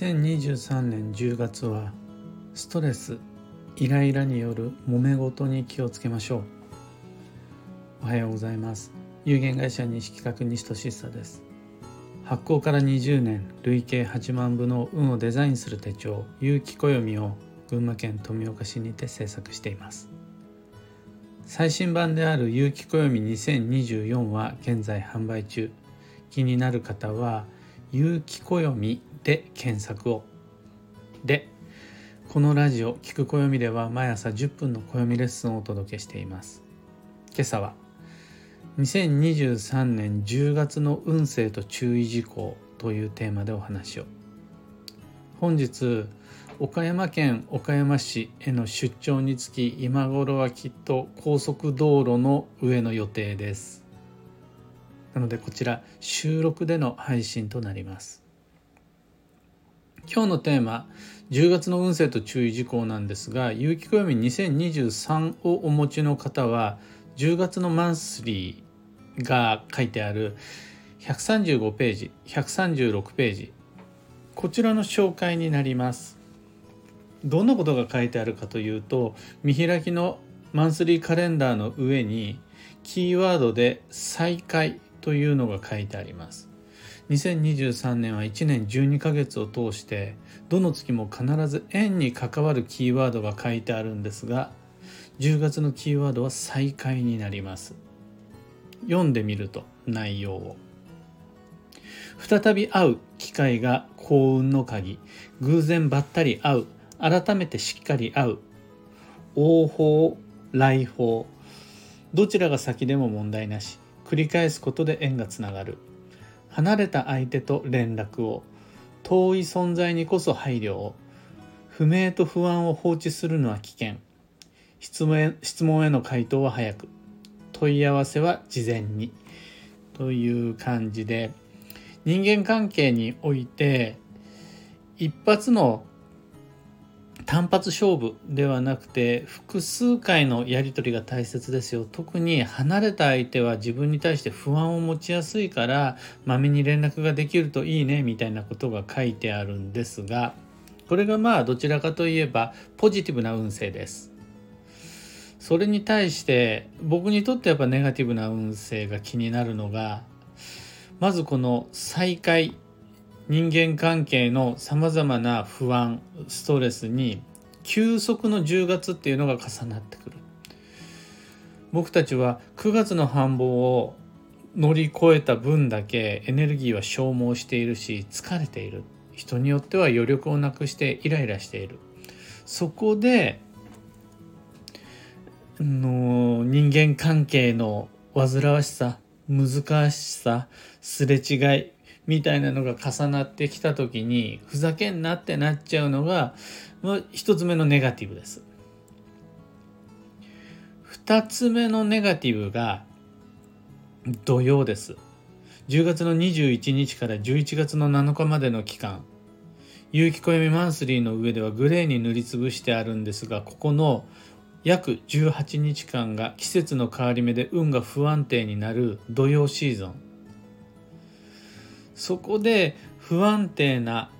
2023年10月はストレスイライラによる揉め事に気をつけましょう。おはようございます。有限会社西企画西俊久です。発行から20年累計8万部の運をデザインする手帳有機暦を群馬県富岡市にて制作しています。最新版である有機暦2024は現在販売中。気になる方は有機暦で検索を。でこのラジオ「聞く暦」では毎朝10分の暦レッスンをお届けしています。今朝は2023年10月の運勢と注意事項というテーマでお話を。本日岡山県岡山市への出張につき今頃はきっと高速道路の上の予定です。なのでこちら収録での配信となります。今日のテーマ10月の運勢と注意事項なんですが有機暦2023をお持ちの方は10月のマンスリーが書いてある135ページ136ページこちらの紹介になります。どんなことが書いてあるかというと見開きのマンスリーカレンダーの上にキーワードで再開というのが書いてあります。2023年は1年12ヶ月を通してどの月も必ず円に関わるキーワードが書いてあるんですが10月のキーワードは再開になります。読んでみると内容を。再び会う機会が幸運の鍵。偶然ばったり会う。改めてしっかり会う。応報来訪どちらが先でも問題なし。繰り返すことで縁がつながる。離れた相手と連絡を遠い存在にこそ配慮を不明と不安を放置するのは危険。質問へ質問への回答は早く。問い合わせは事前に。という感じで人間関係において一発の単発勝負ではなくて複数回のやり取りが大切ですよ。特に離れた相手は自分に対して不安を持ちやすいからまめに連絡ができるといいねみたいなことが書いてあるんですがこれがまあどちらかといえばポジティブな運勢です。それに対して僕にとってやっぱネガティブな運勢が気になるのがまずこの再会人間関係のさまざまな不安ストレスに急速の10月っていうのが重なってくる。僕たちは9月の繁忙を乗り越えた分だけエネルギーは消耗しているし疲れている。人によっては余力をなくしてイライラしている。そこでの人間関係の煩わしさ難しさすれ違いみたいなのが重なってきた時にふざけんなってなっちゃうのが一つ目のネガティブです。二つ目のネガティブが土曜です。10月の21日から11月の7日までの期間有機暦マンスリーの上ではグレーに塗りつぶしてあるんですがここの約18日間が季節の変わり目で運が不安定になる土曜シーズンそこで不安定な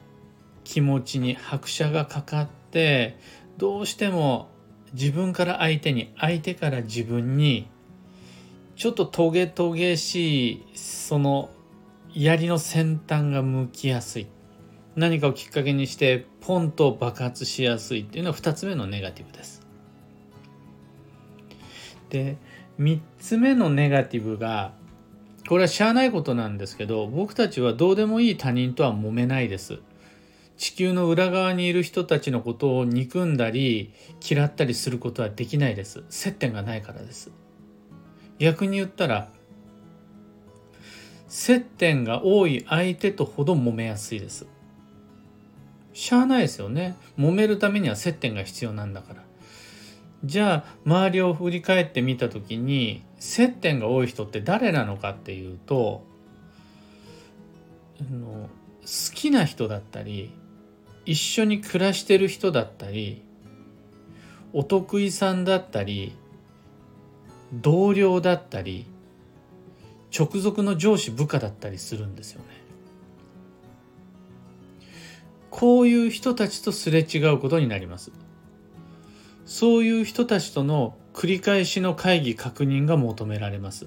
気持ちに拍車がかかってどうしても自分から相手に相手から自分にちょっとトゲトゲしいその槍の先端が向きやすい何かをきっかけにしてポンと爆発しやすいっていうのは2つ目のネガティブです。で3つ目のネガティブがこれはしゃあないことなんですけど僕たちはどうでもいい他人とは揉めないです。地球の裏側にいる人たちのことを憎んだり嫌ったりすることはできないです。接点がないからです。逆に言ったら接点が多い相手とほど揉めやすいです。しゃあないですよね。揉めるためには接点が必要なんだから。じゃあ周りを振り返ってみた時に接点が多い人って誰なのかっていうと好きな人だったり一緒に暮らしてる人だったりお得意さんだったり同僚だったり直属の上司部下だったりするんですよね。こういう人たちとすれ違うことになりますそういう人たちとの繰り返しの会議確認が求められます。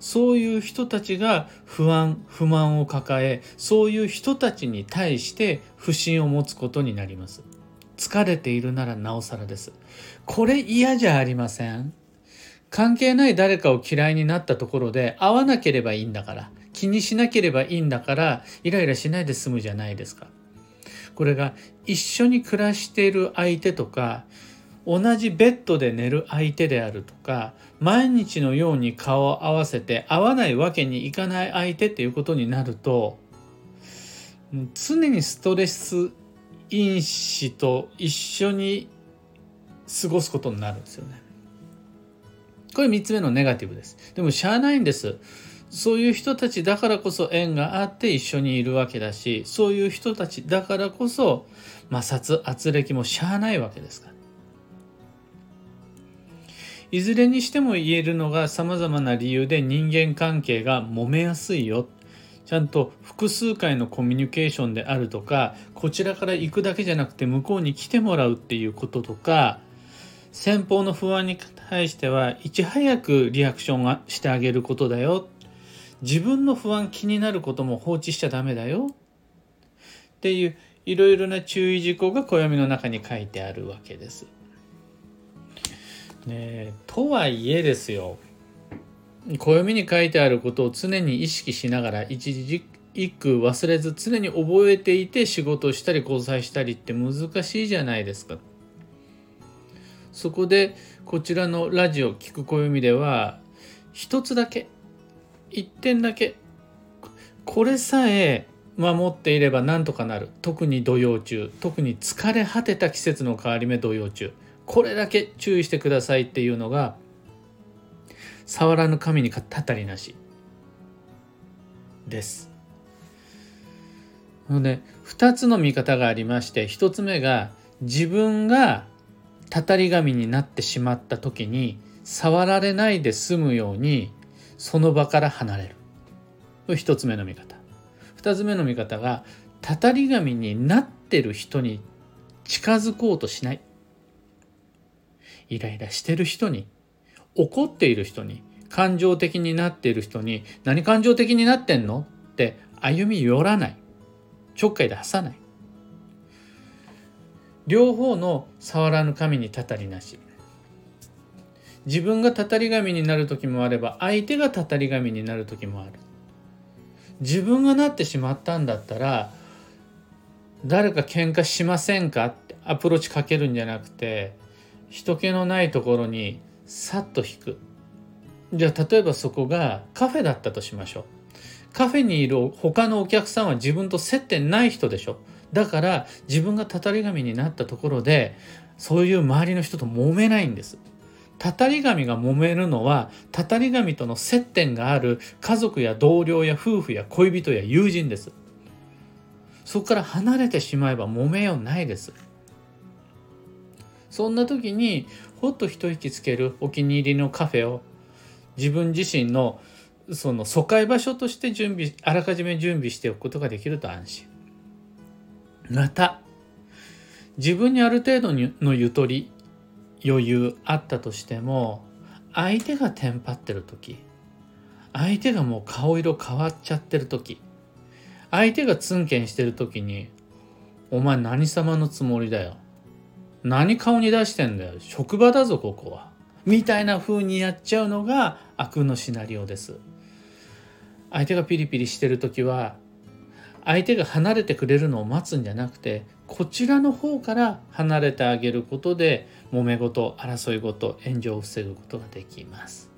そういう人たちが不安不満を抱えそういう人たちに対して不信を持つことになります。疲れているならなおさらです。これ嫌じゃありません。関係ない誰かを嫌いになったところで会わなければいいんだから気にしなければいいんだからイライラしないで済むじゃないですか。これが一緒に暮らしている相手とか同じベッドで寝る相手であるとか毎日のように顔を合わせて会わないわけにいかない相手っていうことになると常にストレス因子と一緒に過ごすことになるんですよね。これ3つ目のネガティブです。でもしゃあないんです。そういう人たちだからこそ縁があって一緒にいるわけだし、そういう人たちだからこそ摩擦、圧力もしゃあないわけですから。いずれにしても言えるのが様々な理由で人間関係が揉めやすいよ。ちゃんと複数回のコミュニケーションであるとか、こちらから行くだけじゃなくて向こうに来てもらうっていうこととか、先方の不安に対してはいち早くリアクションがしてあげることだよ。自分の不安気になることも放置しちゃダメだよ。っていういろいろな注意事項が暦の中に書いてあるわけです。ねとはいえですよ。暦に書いてあることを常に意識しながら一時一句忘れず常に覚えていて仕事をしたり交際したりって難しいじゃないですか。そこでこちらのラジオ聞く暦では一つだけ一点だけこれさえ守っていればなんとかなる。特に土曜中。特に疲れ果てた季節の変わり目土曜中。これだけ注意してくださいっていうのが触らぬ神にたたりなしです。ので2つの見方がありまして1つ目が自分がたたり神になってしまった時に触られないで済むようにその場から離れる。1つ目の見方。2つ目の見方がたたり神になってる人に近づこうとしない。イライラしてる人に怒っている人に感情的になっている人に何感情的になってんの？って歩み寄らない。ちょっかい出さない。両方の触らぬ神にたたりなし。自分がたたり神になる時もあれば相手がたたり神になる時もある。自分がなってしまったんだったら誰か喧嘩しませんか？ってアプローチかけるんじゃなくて人気のないところにさっと引く。じゃあ例えばそこがカフェだったとしましょう。カフェにいる他のお客さんは自分と接点ない人でしょだから自分がたたり神になったところでそういう周りの人と揉めないんです。たたり神が揉めるのはたたり神との接点がある家族や同僚や夫婦や恋人や友人です。そこから離れてしまえば揉めようないです。そんな時にほっと一息つけるお気に入りのカフェを自分自身のその疎開場所として準備あらかじめ準備しておくことができると安心。また自分にある程度のゆとり余裕あったとしても相手がテンパってる時相手がもう顔色変わっちゃってる時相手がツンケンしてる時に「お前何様のつもりだよ」何顔に出してんだよ。職場だぞここは。みたいな風にやっちゃうのが悪のシナリオです。相手がピリピリしてる時は相手が離れてくれるのを待つんじゃなくてこちらの方から離れてあげることで揉め事争い事炎上を防ぐことができます。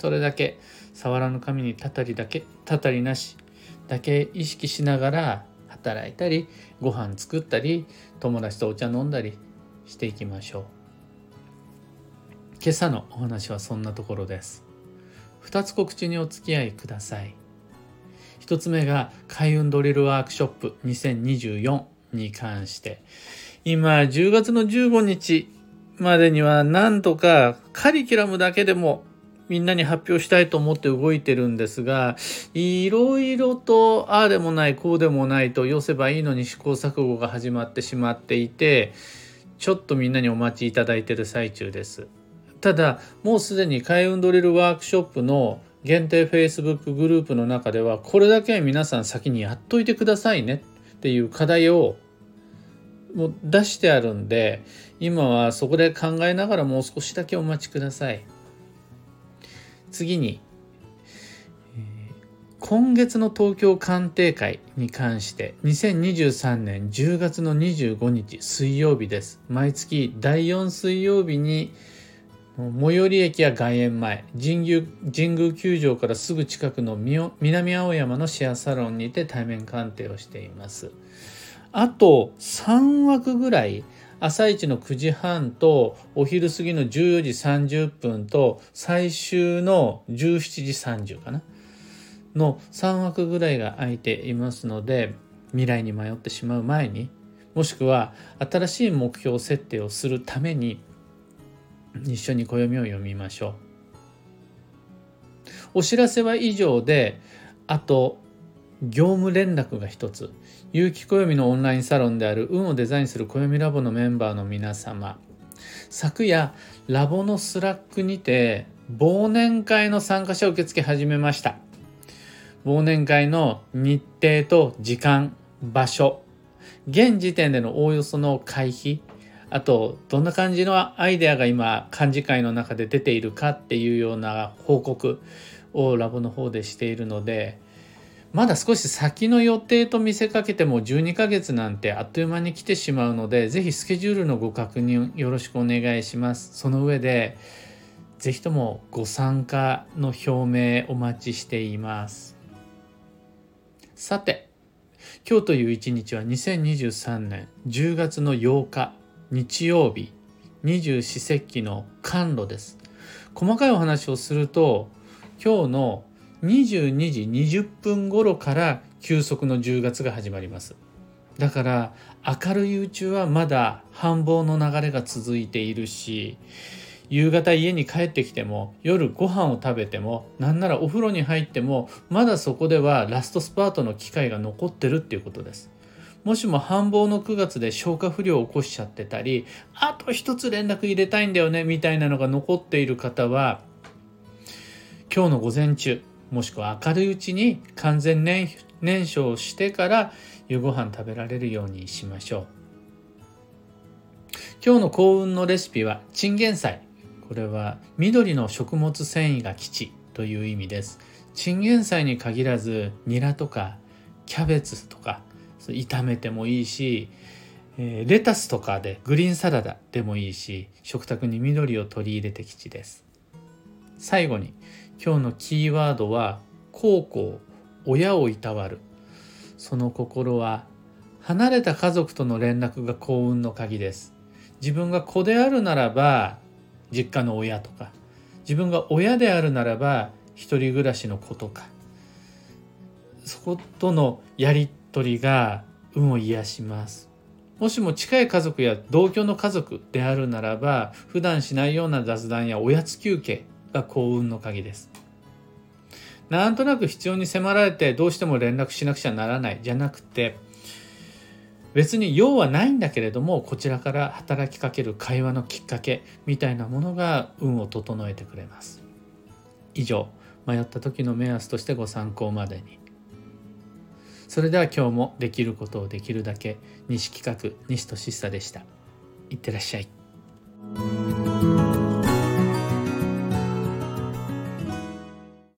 それだけ触らぬ神にたたりだけたたりなしだけ意識しながら働いたりご飯作ったり友達とお茶飲んだりしていきましょう。今朝のお話はそんなところです。2つ告知にお付き合いください。1つ目が開運ドリルワークショップ2024に関して。今10月の15日までにはなんとかカリキュラムだけでもみんなに発表したいと思って動いてるんですがいろいろとああでもないこうでもないと寄せばいいのに試行錯誤が始まってしまっていてちょっとみんなにお待ちいただいてる最中です。ただもうすでに開運ドリルワークショップの限定 Facebook グループの中ではこれだけは皆さん先にやっといてくださいねっていう課題をもう出してあるんで今はそこで考えながらもう少しだけお待ちください次に今月の東京鑑定会に関して2023年10月の25日水曜日です。毎月第4水曜日に最寄り駅や外苑前神宮神宮球場からすぐ近くの南青山のシェアサロンにて対面鑑定をしています。あと3枠ぐらい朝一の9時半とお昼過ぎの14時30分と最終の17時30かな？の3枠ぐらいが空いていますので未来に迷ってしまう前にもしくは新しい目標設定をするために一緒に暦を読みましょう。お知らせは以上で、あと、業務連絡が一つ。有機暦のオンラインサロンである運をデザインする暦ラボのメンバーの皆様。昨夜、ラボのスラックにて、忘年会の参加者受付始めました。忘年会の日程と時間、場所、現時点でのおおよその会費、あとどんな感じのアイデアが今漢字会の中で出ているかっていうような報告をラボの方でしているのでまだ少し先の予定と見せかけても12ヶ月なんてあっという間に来てしまうので是非スケジュールのご確認よろしくお願いします。その上で是非ともご参加の表明お待ちしています。さて今日という一日は2023年10月の8日日曜日二十四節気の寒露です。細かいお話をすると今日の22時20分頃から休息の10月が始まります。だから明るいうちはまだ繁忙の流れが続いているし夕方家に帰ってきても夜ご飯を食べてもなんならお風呂に入ってもまだそこではラストスパートの機会が残ってるっていうことです。もしも繁忙の9月で消化不良を起こしちゃってたりあと一つ連絡入れたいんだよねみたいなのが残っている方は今日の午前中もしくは明るいうちに完全燃燃焼してから夕ご飯食べられるようにしましょう。今日の幸運のレシピはチンゲン菜。これは緑の食物繊維が基地という意味です。チンゲン菜に限らずニラとかキャベツとか炒めてもいいし、レタスとかでグリーンサラダでもいいし食卓に緑を取り入れて吉です。最後に今日のキーワードは孝行親をいたわる。その心は離れた家族との連絡が幸運の鍵です。自分が子であるならば実家の親とか。自分が親であるならば一人暮らしの子とか。そことのやり取りが運を癒します。もしも近い家族や同居の家族であるならば普段しないような雑談やおやつ休憩が幸運の鍵です。なんとなく必要に迫られてどうしても連絡しなくちゃならないじゃなくて別に用はないんだけれどもこちらから働きかける会話のきっかけみたいなものが運を整えてくれます。以上迷った時の目安としてご参考までに。それでは今日もできることをできるだけ西企画西俊久でした。いってらっしゃい。